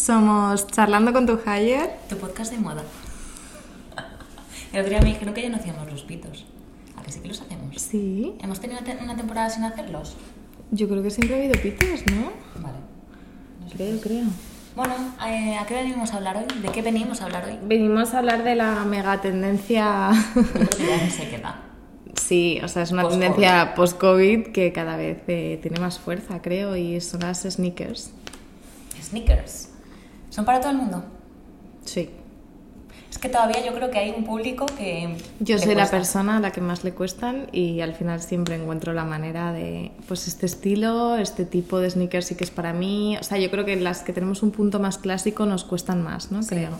Somos Charlando con tu Hire. Tu podcast de moda. El otro día me dijeron que ya no hacíamos los pitos. ¿A que sí que los hacemos? Sí. ¿Hemos tenido te- una temporada sin hacerlos? Yo creo que siempre ha habido pitos, ¿no? Vale. Creo, creo. Bueno, eh, ¿a qué venimos a hablar hoy? ¿De qué venimos a hablar hoy? Venimos a hablar de la mega tendencia. Ya no se queda. sí, o sea, es una Post-COVID. tendencia post-COVID que cada vez eh, tiene más fuerza, creo, y son las sneakers. Sneakers. ¿Son para todo el mundo? Sí. Es que todavía yo creo que hay un público que. Yo soy la cuesta. persona a la que más le cuestan y al final siempre encuentro la manera de, pues este estilo, este tipo de sneakers sí que es para mí. O sea, yo creo que las que tenemos un punto más clásico nos cuestan más, ¿no? Sí. Creo.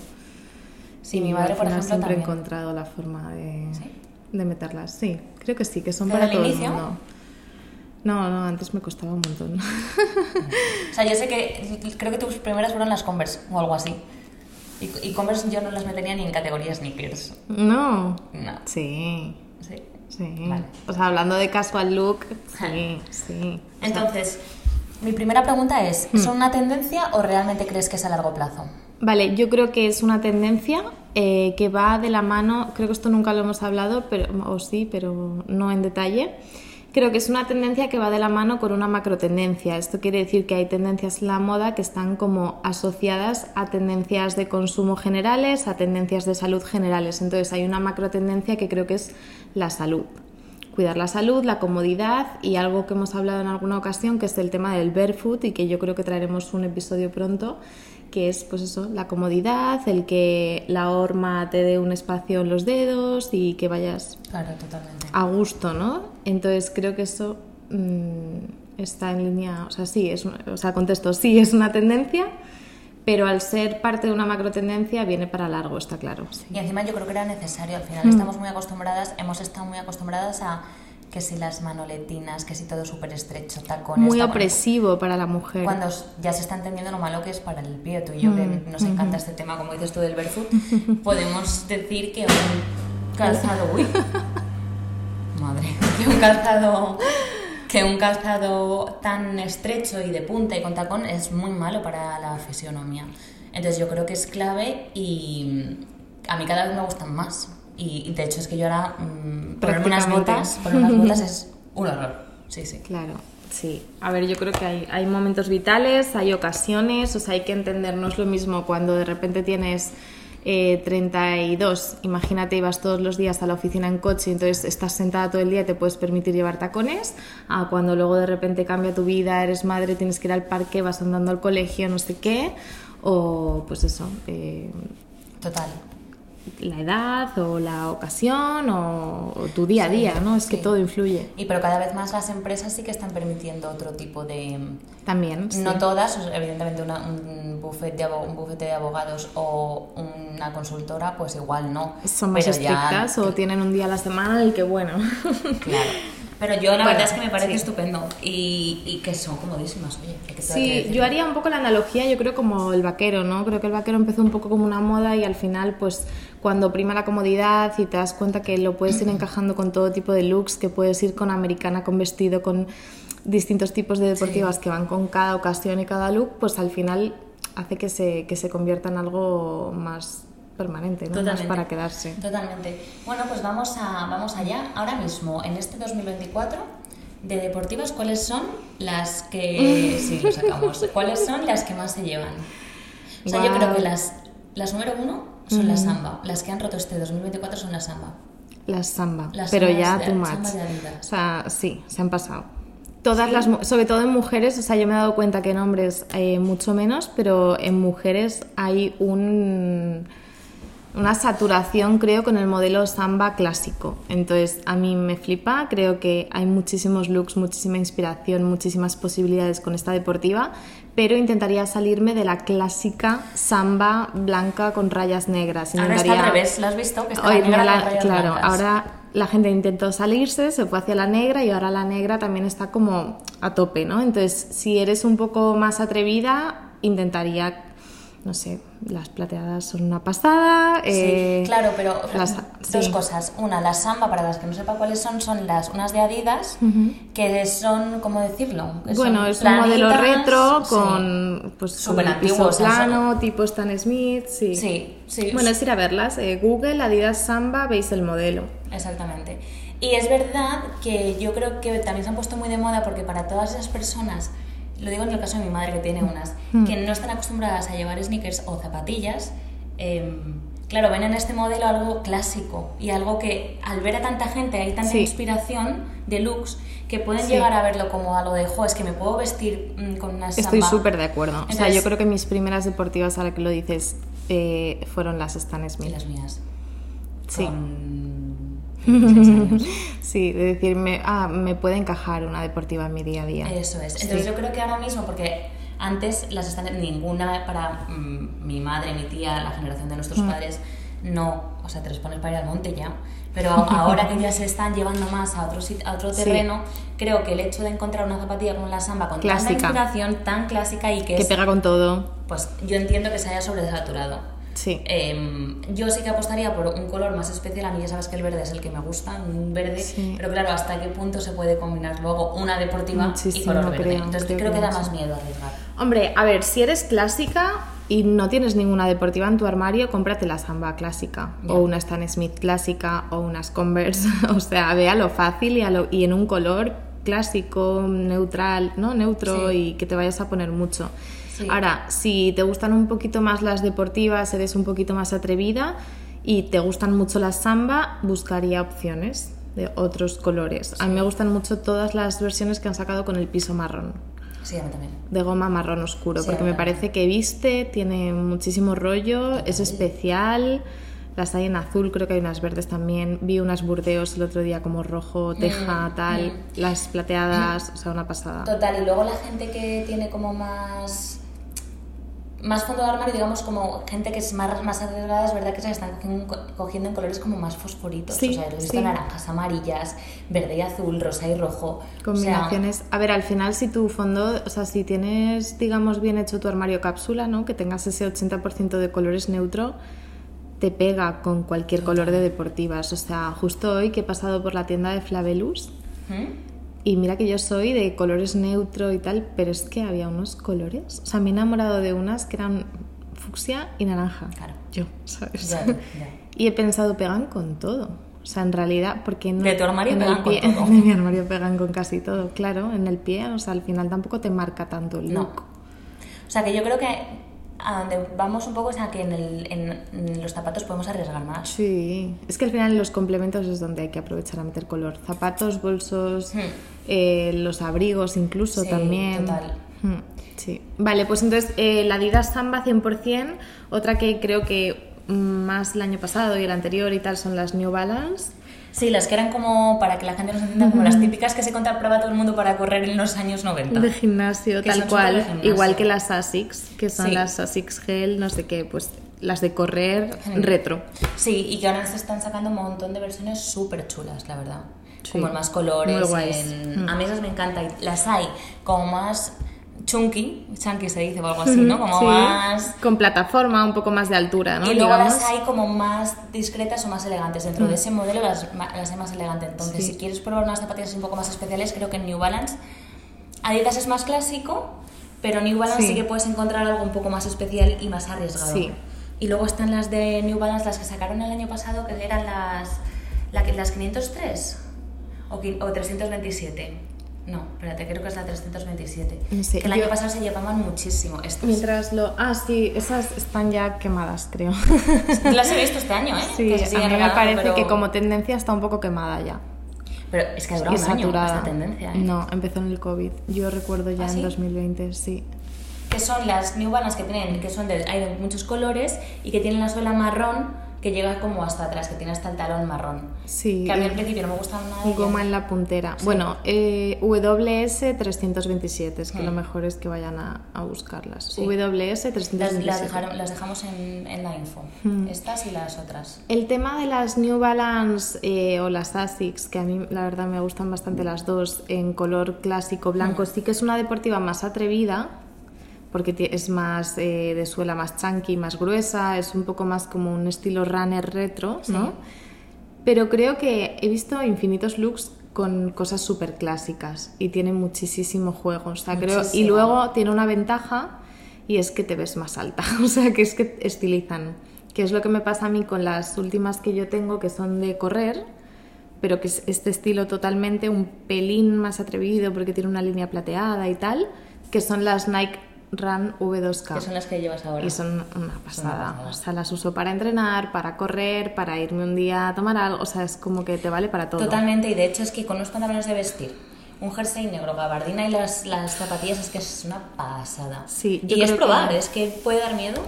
Sí, y mi madre, al por ejemplo, siempre he encontrado la forma de, ¿Sí? de meterlas. Sí, creo que sí, que son ¿Desde para el todo inicio? el mundo. No, no, antes me costaba un montón. O sea, yo sé que creo que tus primeras fueron las Converse o algo así. Y, y Converse yo no las metería ni en categoría sneakers. no. No. Sí, Sí. sí. Vale. O sea, hablando de casual look, sí, sí. Entonces, mi primera pregunta es, Hmm. ¿son una tendencia o realmente crees que es a largo plazo? Vale, yo creo que es una tendencia eh, que va de la mano, creo que esto nunca lo hemos hablado, pero, o sí, pero no en detalle. Creo que es una tendencia que va de la mano con una macrotendencia. Esto quiere decir que hay tendencias en la moda que están como asociadas a tendencias de consumo generales, a tendencias de salud generales. Entonces hay una macrotendencia que creo que es la salud cuidar la salud, la comodidad y algo que hemos hablado en alguna ocasión que es el tema del barefoot y que yo creo que traeremos un episodio pronto que es pues eso, la comodidad, el que la horma te dé un espacio en los dedos y que vayas Claro, totalmente. a gusto, ¿no? Entonces creo que eso mm, está en línea, o sea, sí, es, o sea, contesto, sí es una tendencia, pero al ser parte de una macro tendencia viene para largo, está claro. sí. Y encima yo creo que era necesario. Al final Hmm. estamos muy acostumbradas, hemos estado muy acostumbradas a que si las manoletinas, que si todo súper estrecho, tacones... Muy tacones. opresivo para la mujer. Cuando ya se está entendiendo lo malo que es para el pie, tú y yo, que Mm, nos encanta este tema, como dices tú del barefoot, podemos decir que un calzado... Uy, madre, que un calzado... Que un calzado tan estrecho y de punta y con tacón es muy malo para la fisionomía. Entonces yo creo que es clave y a mí cada vez me gustan más. Y, de hecho es que yo ahora mm, ponerme unas botas, ponerme unas botas es un horror. Sí, sí. Claro, sí. A ver, yo creo que hay, hay momentos vitales, hay ocasiones, o sea, hay que entender, no es lo mismo cuando de repente tienes eh, 32, imagínate, ibas todos los días a la oficina en coche entonces estás sentada todo el día y te puedes permitir llevar tacones, a cuando luego de repente cambia tu vida, eres madre, tienes que ir al parque, vas andando al colegio, no sé qué, o pues eso, eh, Total. La edad o la ocasión o, o tu día a Sí, día, ¿no? Es que todo influye. Y pero cada vez más las empresas sí que están permitiendo otro tipo de... También. sí. No todas, evidentemente una- un, bufete de un bufete de abogados o una consultora, pues igual no. son más Pero ya- estrictas o tienen un día a la semana el que, bueno, Claro. Pero yo la Bueno, verdad es que me parece sí. estupendo y, y que son comodísimas, oye. que sí, yo haría un poco la analogía, yo creo como el vaquero, ¿no? Creo que el vaquero empezó un poco como una moda y al final, pues, cuando prima la comodidad y te das cuenta que lo puedes ir encajando con todo tipo de looks, que puedes ir con americana, con vestido, con distintos tipos de deportivas que van con cada ocasión y cada look, pues al final hace que se, que se convierta en algo más permanente, ¿no? Más para quedarse. Totalmente. Bueno, pues vamos, a, vamos allá. Ahora mismo, en este 2024, de deportivas, ¿cuáles son las que... Sí, lo sacamos. ¿Cuáles son las que más se llevan? O sea, yo creo que las, las número uno son las samba. Las que han roto este 2024 son las samba. Las samba, Las pero ya de- too much. O sea, sí, se han pasado. Todas las, mu- sobre todo en mujeres, o sea, yo me he dado cuenta que en hombres eh, mucho menos, pero en mujeres hay un, una saturación, creo, con el modelo samba clásico. Entonces, a mí me flipa, creo que hay muchísimos looks, muchísima inspiración, muchísimas posibilidades con esta deportiva, pero intentaría salirme de la clásica samba blanca con rayas negras. Ahora está Intentaría- al revés, ¿lo has visto? Que está Oye, la rayas claro, blancas. ahora la gente intentó salirse, se fue hacia la negra y ahora la negra también está como a tope, ¿no? Entonces, si eres un poco más atrevida, intentaría no sé, las plateadas son una pasada. Sí, eh, claro, pero las- dos sí. cosas. Una, las samba, para las que no sepa cuáles son, son las unas de Adidas, que son, ¿cómo decirlo? Que Bueno, es un modelo retro sí. con pues piso antiguo, o sea, plano, tipo Stan Smith, sí. Sí, sí. Bueno, es ir a verlas. eh, Google, Adidas Samba, veis el modelo. Exactamente. Y es verdad que yo creo que también se han puesto muy de moda porque para todas esas personas, lo digo en el caso de mi madre que tiene unas, que no están acostumbradas a llevar sneakers o zapatillas, em, claro, ven en este modelo algo clásico y algo que al ver a tanta gente hay tanta Sí. inspiración de looks que pueden Sí. llegar a verlo como algo de, jo, es que me puedo vestir mm, con una Estoy samba". súper de acuerdo. o sea, Entonces- yo creo que mis primeras deportivas, ahora que lo dices, eh, fueron las Stan Y Smith. las mías. Sí. Con 16 años. Sí, de decirme, ah, me puede encajar una deportiva en mi día a día. Eso es. Entonces Sí. yo creo que ahora mismo, porque antes las están ninguna para mm, mi madre, mi tía, la generación de nuestros Mm. padres, no, o sea, te los pones para ir al monte ya. Pero ahora que ya se están llevando más a otro, a otro Sí. terreno, creo que el hecho de encontrar una zapatilla como la samba con Clásica. tanta inspiración, tan clásica y que, que es, pega con todo. pues yo entiendo que se haya sobresaturado. Sí. Em, yo sí que apostaría por un color más especial. A mí ya sabes que el verde es el que me gusta, un verde. Sí. Pero claro, ¿hasta qué punto se puede combinar luego una deportiva y Muchísimo, color verde? creo, Entonces creo creo, que que da más miedo arriesgar. Hombre, a ver, si eres clásica y no tienes ninguna deportiva en tu armario, cómprate la Samba clásica o una Stan Smith clásica o unas Converse, o sea, ve a lo fácil y, a lo- y en un color clásico, neutral, ¿no? Neutro Sí. y que te vayas a poner mucho. Sí. Ahora, si te gustan un poquito más las deportivas, eres un poquito más atrevida y te gustan mucho las Samba, buscaría opciones de otros colores. A mí me gustan mucho todas las versiones que han sacado con el piso marrón Sí, a mí también. de goma marrón oscuro, Sí, porque me parece que viste, tiene muchísimo rollo, es especial. Las hay en azul, creo que hay unas verdes también. Vi unas burdeos el otro día como rojo, teja, tal. Las plateadas, o sea, una pasada. Total, y luego la gente que tiene como más más fondo de armario, digamos como gente que es más, más arriesgada, es verdad que se están cogiendo, en colores como más fosforitos. Sí, o sea, he visto sí. naranjas, amarillas, verde y azul, rosa y rojo. O sea, Combinaciones. A ver, al final, si tu fondo, o sea, si tienes, digamos, bien hecho tu armario cápsula, ¿no? Que tengas ese 80% de colores neutro, te pega con cualquier color de deportivas. O sea, justo hoy que he pasado por la tienda de Flavelus, ¿Mm? Y mira que yo soy de colores neutro y tal, pero es que había unos colores. O sea, me he enamorado de unas que eran fucsia y naranja. Claro. Yo, ¿sabes? Ya, ya. Y he pensado, pegan con todo. O sea, en realidad, porque no. De tu armario pegan con todo. De mi armario pegan con casi todo, claro. En el pie, o sea, al final tampoco te marca tanto el No. look. O sea que yo creo que a donde vamos un poco es a que en, el- en- en los zapatos podemos arriesgar más. Sí, es que al final en los complementos es donde hay que aprovechar a meter color. Zapatos, bolsos, Hmm. eh, los abrigos incluso Sí, también. total. Hmm, Sí. Vale, pues entonces eh, la Adidas Samba 100%, otra que creo que más el año pasado y el anterior y tal son las New Balance. Sí, las que eran como, para que la gente nos entienda, como las típicas que se compraba todo el mundo para correr en los años 90. De gimnasio, Que tal cual. gimnasio. Igual que las Asics, que son Sí. las Asics Gel, no sé qué, pues las de correr retro. Sí, y que ahora se están sacando un montón de versiones súper chulas, la verdad. Sí. Como en más colores. Muy guays. en- Mm. A mí esas me encantan. Las hay como más chunky, chunky se dice o algo así, ¿no? Como Sí, más... Con plataforma, un poco más de altura, ¿no? y luego Digamos. las hay como más discretas o más elegantes. Dentro de ese modelo las, las hay más elegantes. Entonces, Sí. si quieres probar unas zapatillas un poco más especiales, creo que en New Balance Adidas es más clásico, pero New Balance Sí. sí, que puedes encontrar algo un poco más especial y más arriesgado. Sí. Y luego están las de New Balance, las que sacaron el año pasado, que eran las, las 503 o, qui- o 327. No, espérate, creo que es la 327. No sé, que el yo- año pasado se llevaban muchísimo estas. Mientras lo... Ah, sí, esas están ya quemadas, creo. Las he visto este año, ¿eh? Sí, Que se a mí me parece pero- que como tendencia está un poco quemada ya. Pero es que ha durado un año esta tendencia, ¿eh? No, empezó en el COVID. Yo recuerdo ya ¿Ah, en sí? 2020, sí. Que son las New Balance que tienen, que son de, hay de muchos colores y que tienen la suela marrón que llega como hasta atrás, que tiene hasta el talón marrón. Sí. Que a mí al principio no me gustaban nada. Goma en la puntera. Bueno, eh, WS 327, es que Hmm. lo mejor es que vayan a, a buscarlas. Sí. WS Las, 327. las, dejaron- las dejamos en, en la info. Hmm. Estas y las otras. El tema de las New Balance eh, o las Asics, que a mí la verdad me gustan bastante las dos en color clásico blanco, Hmm. sí que es una deportiva más atrevida, porque es más eh, de suela más chunky, más gruesa, es un poco más como un estilo runner retro, ¿no? Pero creo que he visto infinitos looks con cosas súper clásicas y tiene muchísimo juego. O sea, creo, y luego tiene una ventaja y es que te ves más alta. O sea, que es que estilizan. Que es lo que me pasa a mí con las últimas que yo tengo que son de correr, pero que es este estilo totalmente un pelín más atrevido porque tiene una línea plateada y tal, que son las Nike Run V2K. Que son las que llevas ahora. Y son una pasada. pasada. O sea, las uso para entrenar, para correr, para irme un día a tomar algo. O sea, es como que te vale para todo. Totalmente, y de hecho es que con unos pantalones de vestir, un jersey negro, gabardina y las, las zapatillas es que es una pasada. Sí, yo y es que- probar, es que puede dar miedo,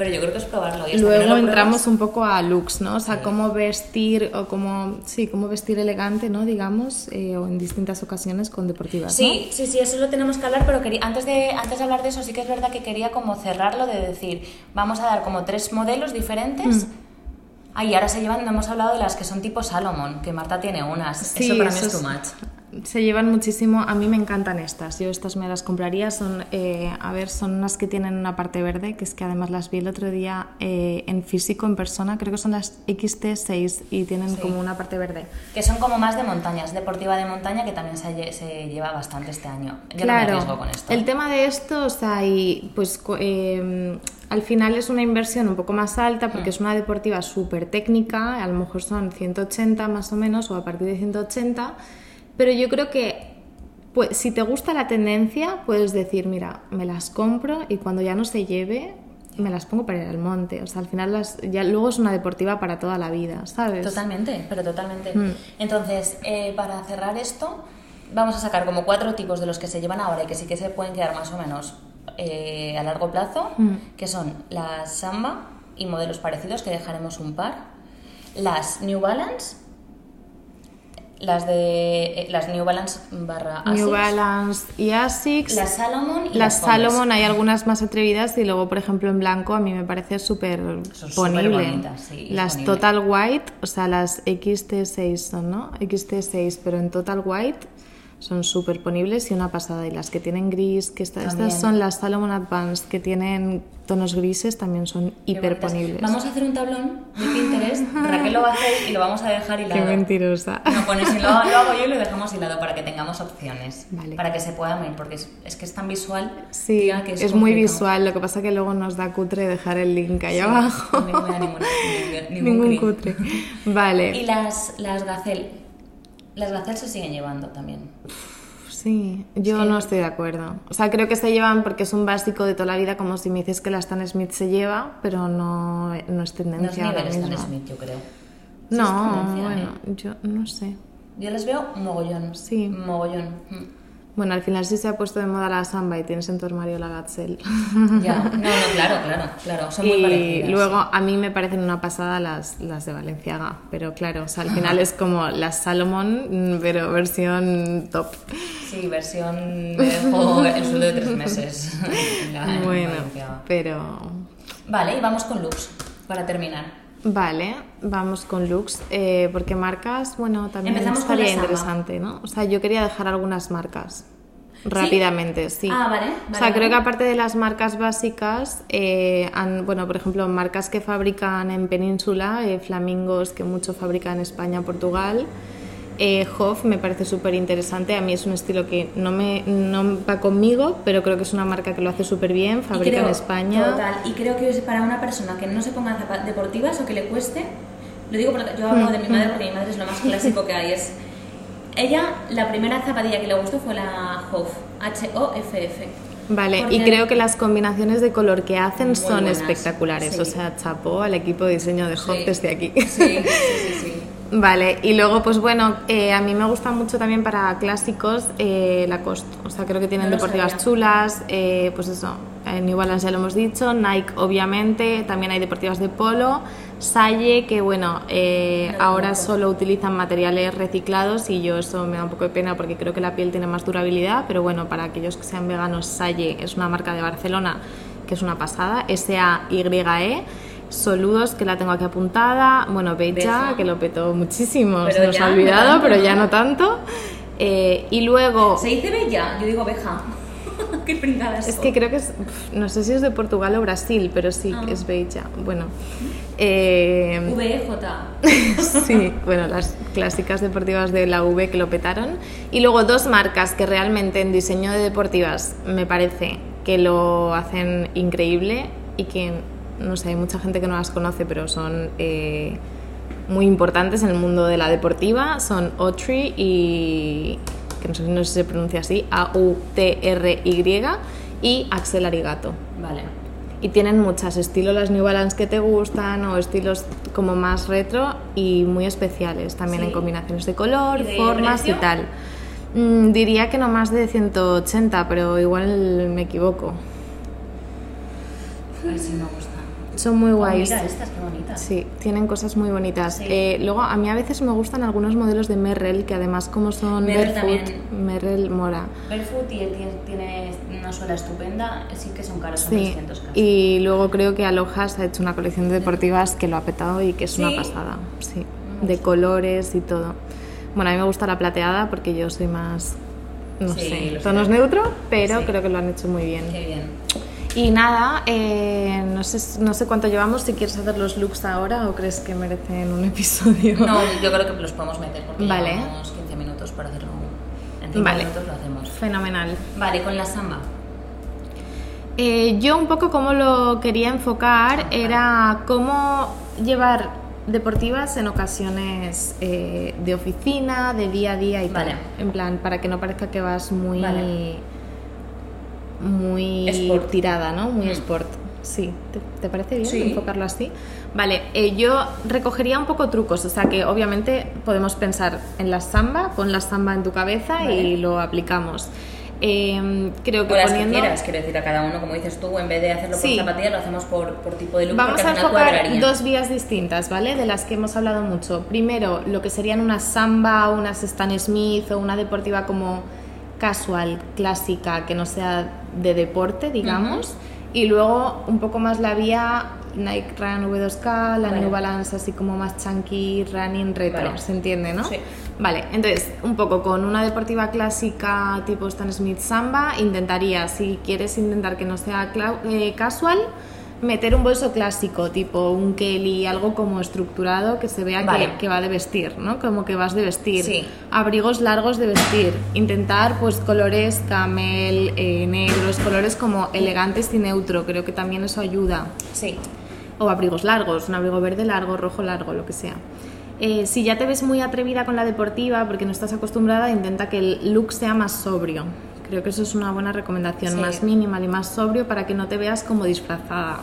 pero yo creo que es probarlo. Y Luego no entramos un poco a looks, ¿no? O sea, Sí. cómo vestir o cómo, sí, cómo vestir elegante, ¿no? Digamos, eh, o en distintas ocasiones con deportivas, Sí, sí, sí, eso lo tenemos que hablar, pero quería, antes, de, antes de hablar de eso sí que es verdad que quería como cerrarlo de decir, vamos a dar como tres modelos diferentes. Mm. Ah, y ahora se llevan, no hemos hablado de las que son tipo Salomon, que Marta tiene unas. Sí, eso para mí eso es too much. Se llevan muchísimo, a mí me encantan estas, yo estas me las compraría, son, eh, a ver, son unas que tienen una parte verde, que es que además las vi el otro día eh, en físico, en persona, creo que son las XT6 y tienen Sí. como una parte verde. Que son como más de montañas, deportiva de montaña, que también se, se lleva bastante este año. Yo no me con esto. El tema de esto, o sea, y pues eh, al final es una inversión un poco más alta Mm. porque es una deportiva súper técnica, a lo mejor son 180 más o menos o a partir de 180, pero yo creo que pues, si te gusta la tendencia puedes decir, mira, me las compro y cuando ya no se lleve me las pongo para ir al monte. O sea, al final las, ya luego es una deportiva para toda la vida, ¿sabes? Totalmente, pero totalmente. Mm. Entonces, eh, para cerrar esto, vamos a sacar como cuatro tipos de los que se llevan ahora y que sí que se pueden quedar más o menos eh, a largo plazo, Mm. que son las Samba y modelos parecidos, que dejaremos un par, las New Balance, las de eh, las New Balance barra Asics, New Balance y Asics. las Salomon y Las las. Salomon hay algunas más atrevidas y luego, por ejemplo, en blanco a mí me parece súper ponible. sí, las ponible. Total White, o sea, las XT6 son, ¿no? XT6, pero en Total White son súper ponibles y una pasada. Y las que tienen gris, que También. estas son las Salomon Advanced, que tienen tonos grises, también son Qué hiper bonitas. ponibles. Vamos a hacer un tablón de Pinterest, Raquel lo va a hacer y lo vamos a dejar Qué hilado. mentirosa. No, si lo, lo hago yo y lo dejamos hilado para que tengamos opciones. Vale. Para que se pueda ver, porque es, es que es tan visual. Sí, tía, que es, es, muy visual, lo que pasa que luego nos da cutre dejar el link ahí Sí, abajo. no me da ninguna- ningún, Ningún crin. cutre. Vale. Y las, las Gazelle. Las Gazelle se siguen llevando también. Sí, yo no estoy de acuerdo. O sea, creo que se llevan porque es un básico de toda la vida, como si me dices que la Stan Smith se lleva, pero no, no es No es tendencia nivel Stan. Smith, yo creo. Sí No, tendencia, bueno, ¿eh? yo no sé. Yo les veo mogollón. Sí. Mogollón. Bueno, al final sí se ha puesto de moda la samba y tienes en tu armario la Gazelle. Ya. No, no, claro, claro, claro. Son muy y parecidas. luego a mí me parecen una pasada las, las de Valenciaga, pero claro, o sea, al final es como las Salomon, mm, pero versión top. Sí, versión me el sueldo de tres meses. la- Bueno, pero Vale, y vamos con looks para terminar. Vale, vamos con looks, eh, porque marcas, bueno, también Empezamos con estaría la interesante, ¿no? O sea, yo quería dejar algunas marcas rápidamente, sí. Ah, vale, o vale, sea, creo que aparte de las marcas básicas, eh, han- bueno, por ejemplo, marcas que fabrican en Península, eh, Flamingos, que mucho fabrican en España, Portugal. Eh, Hoff me parece súper interesante, a mí es un estilo que no, me, no va conmigo, pero creo que es una marca que lo hace súper bien, fabrica creo- en España. Total, y creo que es para una persona que no se ponga zapatos deportivas o que le cueste, lo digo porque yo hablo de mi madre porque mi madre es lo más clásico que hay, es... Ella, la primera zapatilla que le gustó fue la Hoff, H-O-F-F. Vale, Porque- y creo que las combinaciones de color que hacen son buenas, espectaculares. sí. O sea, chapó al equipo de diseño de Hoff Sí. desde aquí. Sí, sí, sí, sí. Vale, y luego, pues bueno, eh, a mí me gusta mucho también para clásicos eh, Lacoste. O sea, creo que tienen No deportivas sabía. chulas, eh, pues eso, en New Balance ya lo hemos dicho, Nike obviamente, también hay deportivas de polo, Salle, que bueno, eh, No ahora solo utilizan materiales reciclados y yo eso me da un poco de pena porque creo que la piel tiene más durabilidad, pero bueno, para aquellos que sean veganos, Salle es una marca de Barcelona que es una pasada, S-A-Y-E. Soludos, que la tengo aquí apuntada. Bueno, Beja, Beja. que lo petó muchísimo. Pero Se nos ha olvidado, pero ya ¿no? tanto. Eh, y luego. ¿Se dice bella? Yo digo beja. Qué pringadas Es que creo que es, no sé si es de Portugal o Brasil, pero sí, Ah. es bella. Bueno, eh, VEJ. sí, bueno, las clásicas deportivas de la V que lo petaron. Y luego dos marcas que realmente en diseño de deportivas me parece que lo hacen increíble y que, no sé, hay mucha gente que no las conoce, pero son eh, muy importantes en el mundo de la deportiva. Son Autry y, que no sé, no sé si se pronuncia así, A-U-T-R-Y y Axel Arigato Vale. y tienen muchas estilos las New Balance que te gustan o estilos como más retro y muy especiales también Sí. en combinaciones de color, ¿Y de formas precio? y tal. Mm, diría que no más de 180, pero igual me equivoco. A ver si me gusta. Son muy Oh, guays. mira estas, qué bonitas. Sí, tienen cosas muy bonitas. Sí. Eh, luego, a mí a veces me gustan algunos modelos de Merrell, que además como son Merrell barefoot, también. Merrell mola. Barefoot y tiene, tiene una suela estupenda, sí que son caros, son Sí, 300 casi. y luego creo que Alojas ha hecho una colección de deportivas que lo ha petado y que es una ¿Sí? pasada, sí, Me de colores y todo. Bueno, a mí me gusta la plateada porque yo soy más, no sé, tonos neutro, pero creo que lo han hecho muy bien. Qué bien. Y nada, eh, no, sé, no sé cuánto llevamos, si quieres hacer los looks ahora o crees que merecen un episodio. No, yo creo que los podemos meter porque Vale. llevamos 15 minutos para hacerlo. En 5 Vale. minutos lo hacemos. Fenomenal. Vale, con la samba. Eh, yo un poco como lo quería enfocar era cómo llevar deportivas en ocasiones eh, de oficina, de día a día y Vale. tal. En plan, para que no parezca que vas muy... Vale. Muy Sport. tirada, ¿no? Muy Mm. sport. Sí, ¿te, te parece bien Sí. enfocarlo así? Vale, eh, yo recogería un poco trucos, o sea que obviamente podemos pensar en la samba, pon la samba en tu cabeza Vale. y lo aplicamos. Eh, creo que O las que quieras, quiero decir, a cada uno, como dices tú, en vez de hacerlo Sí. por zapatillas, lo hacemos por, por tipo de look, Vamos a enfocar dos vías distintas, ¿vale? De las que hemos hablado mucho. Primero, lo que serían una samba, unas Stan Smith o una deportiva como casual, clásica, que no sea de deporte, digamos. Y luego un poco más la vía Nike Run V2K, la Vale. New Balance así como más chunky, running retro, Vale. ¿se entiende, no? Sí. Vale, entonces, un poco con una deportiva clásica tipo Stan Smith Samba, intentaría, si quieres intentar que no sea eh, casual, meter un bolso clásico, tipo un Kelly, algo como estructurado que se vea Vale. que, que va de vestir, ¿no? Como que vas de vestir. Sí. Abrigos largos de vestir. Intentar, pues, colores camel, eh, negros, colores como elegantes y neutro. Creo que también eso ayuda Sí. o abrigos largos, un abrigo verde largo, rojo largo, lo que sea. Eh, si ya te ves muy atrevida con la deportiva porque no estás acostumbrada, intenta que el look sea más sobrio. Creo que eso es una buena recomendación, Sí. más minimal y más sobrio para que no te veas como disfrazada.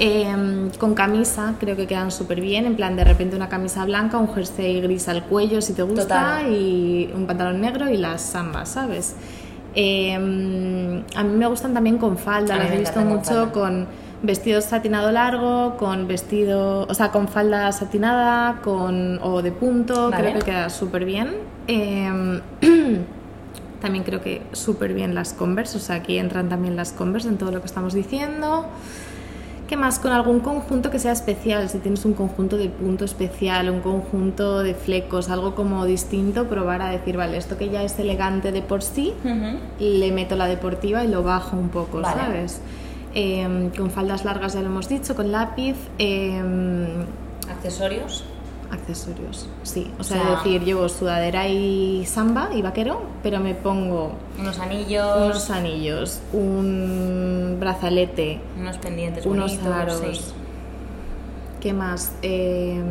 Eh, con camisa creo que quedan súper bien, en plan de repente una camisa blanca, un jersey gris al cuello si te gusta Total. y un pantalón negro y las zambas, ¿sabes? Eh, a mí me gustan también con falda, las he visto mucho con vestido satinado largo, con vestido, o sea, con falda satinada, con o de punto, Vale. creo que queda súper bien. Eh, también creo que súper bien las Converse, o sea, aquí entran también las Converse en todo lo que estamos diciendo. ¿Qué más? Con algún conjunto que sea especial, si tienes un conjunto de punto especial, un conjunto de flecos, algo como distinto, probar a decir, vale, esto que ya es elegante de por sí, le meto la deportiva y lo bajo un poco, Vale. ¿sabes? Eh, con faldas largas ya lo hemos dicho, con lápiz, eh, Accesorios. Accesorios, sí. O O sea, sea- es decir, llevo sudadera y samba y vaquero, pero me pongo Unos anillos. unos anillos, un brazalete, unos pendientes unos bonitos. aros. sí. ¿Qué más? Eh,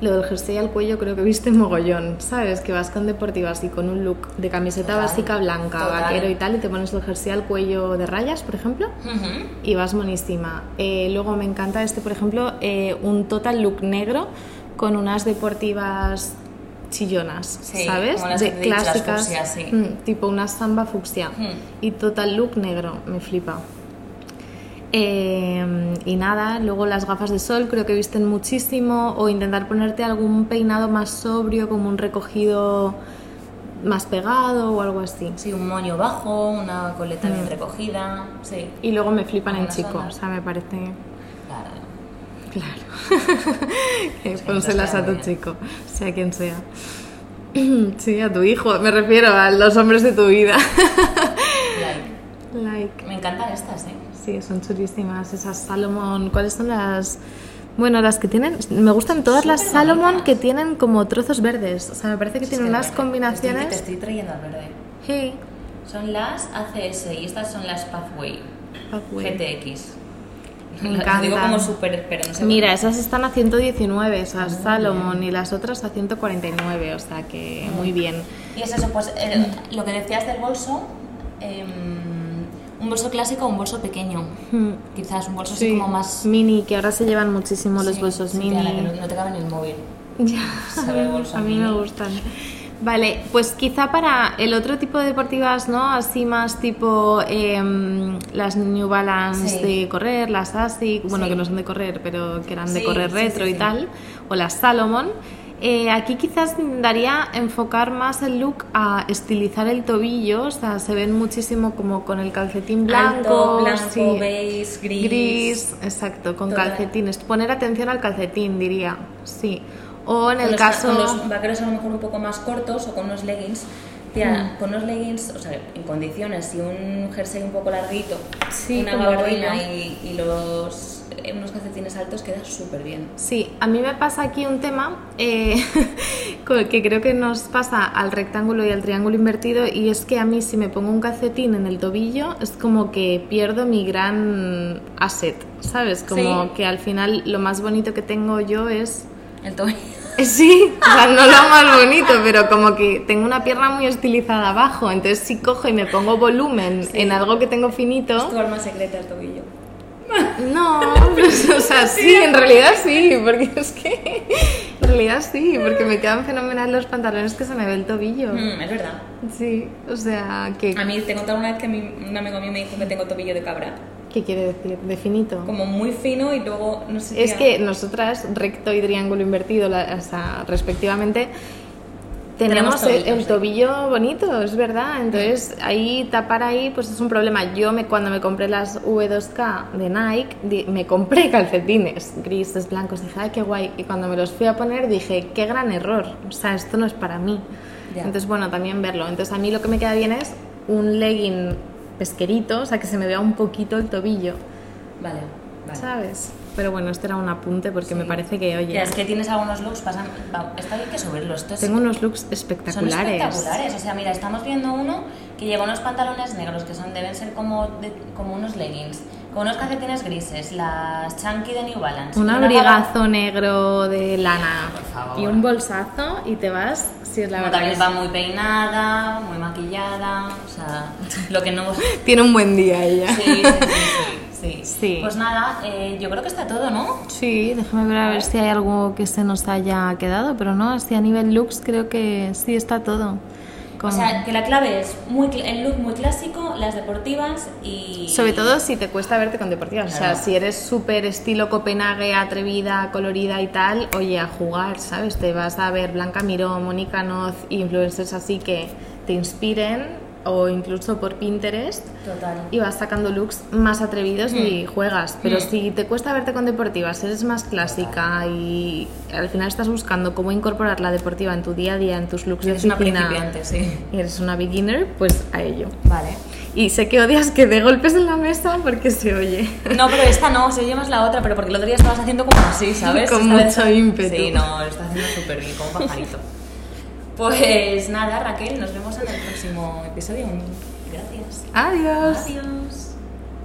lo del jersey al cuello creo que viste mogollón, ¿sabes? Que vas con deportivas y con un look de camiseta Total, básica blanca, total. vaquero y tal, y te pones el jersey al cuello de rayas, por ejemplo, y vas monísima. Eh, luego me encanta este, por ejemplo, eh, un total look negro con unas deportivas chillonas, Sí, ¿sabes? como las de clásicas, fucsia, sí. mm, tipo una samba fucsia Mm. y total look negro, me flipa. Eh, y nada, luego las gafas de sol creo que visten muchísimo o intentar ponerte algún peinado más sobrio como un recogido más pegado o algo así. Sí, un moño bajo, una coleta Mm. bien recogida. Sí. Y luego me flipan en chico, zonas. o sea, me parece Claro. claro. Que Sí, Pónselas a tu bien. chico, sea quien sea. Sí, a tu hijo, me refiero a los hombres de tu vida. Like. Nike. Me encantan estas, ¿eh? Sí, son chulísimas. Esas Salomon, ¿cuáles son las...? Bueno, las que tienen... Me gustan todas las Salomon bonitas. que tienen como trozos verdes. O sea, me parece que Es tienen que unas verde. combinaciones... Estoy, te estoy trayendo al verde. Sí. Son las ACS y estas son las Pathway Pathway. GTX. Me Las digo como súper, pero no sé. Mira, esas están a 119, esas Salomon, y las otras a 149, o sea que muy bien. Y es eso, pues eh, lo que decías del bolso, em, un bolso clásico o un bolso pequeño. Mm. Quizás un bolso así Sí, como más... mini, que ahora se llevan muchísimo los bolsos sí, mini. que no, no te cabe en el móvil. Ya, Se ve el bolso a mí me gustan. Vale, pues quizá para el otro tipo de deportivas, ¿no? Así más tipo em, las New Balance Sí. de correr, las Asics, bueno, Sí. que no son de correr, pero que eran de correr retro y tal, o las Salomon. Eh, aquí quizás daría enfocar más el look a estilizar el tobillo, o sea, se ven muchísimo como con el calcetín blanco, Alto, blanco, sí, beige, gris. gris, exacto, con Total. calcetines. Poner atención al calcetín, diría, sí. O en Con el los, caso... con los vaqueros a lo mejor un poco más cortos o con unos leggings. Tía, Mm. con unos leggings, o sea, en condiciones y un jersey un poco larguito, Sí, una gabardina y, y los, unos calcetines altos queda súper bien. Sí, a mí me pasa aquí un tema eh, que creo que nos pasa al rectángulo y al triángulo invertido y es que a mí si me pongo un calcetín en el tobillo es como que pierdo mi gran asset, ¿sabes? Como Sí. que al final lo más bonito que tengo yo es... El tobillo. Sí, o sea, no lo más bonito, pero como que tengo una pierna muy estilizada abajo, entonces si cojo y me pongo volumen Sí. en algo que tengo finito... Es tu arma secreta el tobillo. No, pues, o sea, sí, en realidad sí, porque es que en realidad sí, porque me quedan fenomenal los pantalones que se me ve el tobillo. Mm, es verdad. Sí, o sea, ¿qué, A mí te contaba una vez que mi- un amigo mío me dijo que tengo tobillo de cabra. ¿qué quiere decir? De finito. Como muy fino y luego, no sé Es que nosotras, recto y triángulo invertido, la- o sea, respectivamente, tenemos, Tenemos el, tobillos, el sí. tobillo bonito, es verdad. Entonces, ahí tapar ahí, pues es un problema. Yo me, cuando me compré las V2K de Nike, di- me compré calcetines grises, blancos, dije, ay, qué guay. Y cuando me los fui a poner, dije, qué gran error. O sea, esto no es para mí. Ya. Entonces, bueno, también verlo. Entonces, a mí lo que me queda bien es un legging pesquerito, o sea, que se me vea un poquito el tobillo. Vale, vale. ¿Sabes? Pero bueno, este era un apunte porque me Sí. parece que, oye, Tía, es que tienes algunos looks, pasan, está bien que subirlos. Estos tengo unos looks son espectaculares. espectaculares. O sea, mira, estamos viendo uno que lleva unos pantalones negros que son deben ser como, de- como unos leggings, con unos calcetines grises, las chunky de New Balance. Un una abrigazo negro de lana Por favor. y un bolsazo y te vas, si es la Como verdad. también va muy peinada, muy maquillada, o sea, lo que no... Tiene un buen día ella. Sí, sí, sí, sí, sí. Pues nada, eh, yo creo que está todo, ¿no? Sí, déjame ver a ver si hay algo que se nos haya quedado, pero no, así a nivel looks creo que sí está todo. Con- O sea, que la clave es muy el look muy clásico, las deportivas y... Sobre todo si te cuesta verte con deportivas. O sea, Claro. si eres súper estilo Copenhague, atrevida, colorida y tal, oye, a jugar, ¿sabes? Te vas a ver Blanca Miró, Mónica Noz, influencers así que te inspiren o incluso por Pinterest Total. y vas sacando looks más atrevidos y juegas. Pero Mm. si te cuesta verte con deportivas, eres más clásica y al final estás buscando cómo incorporar la deportiva en tu día a día, en tus looks de Eres una principiante, sí. y eres una beginner, pues a ello. Vale. Y sé que odias que dé golpes en la mesa porque se oye. No, pero esta no, se oye más la otra, pero porque el otro día estabas haciendo como así, ¿sabes? Con Esta vez- mucho ímpetu. Sí, no, lo está haciendo súper bien, como un pajarito. Pues nada, Raquel, nos vemos en el próximo episodio. Gracias. Adiós. Adiós.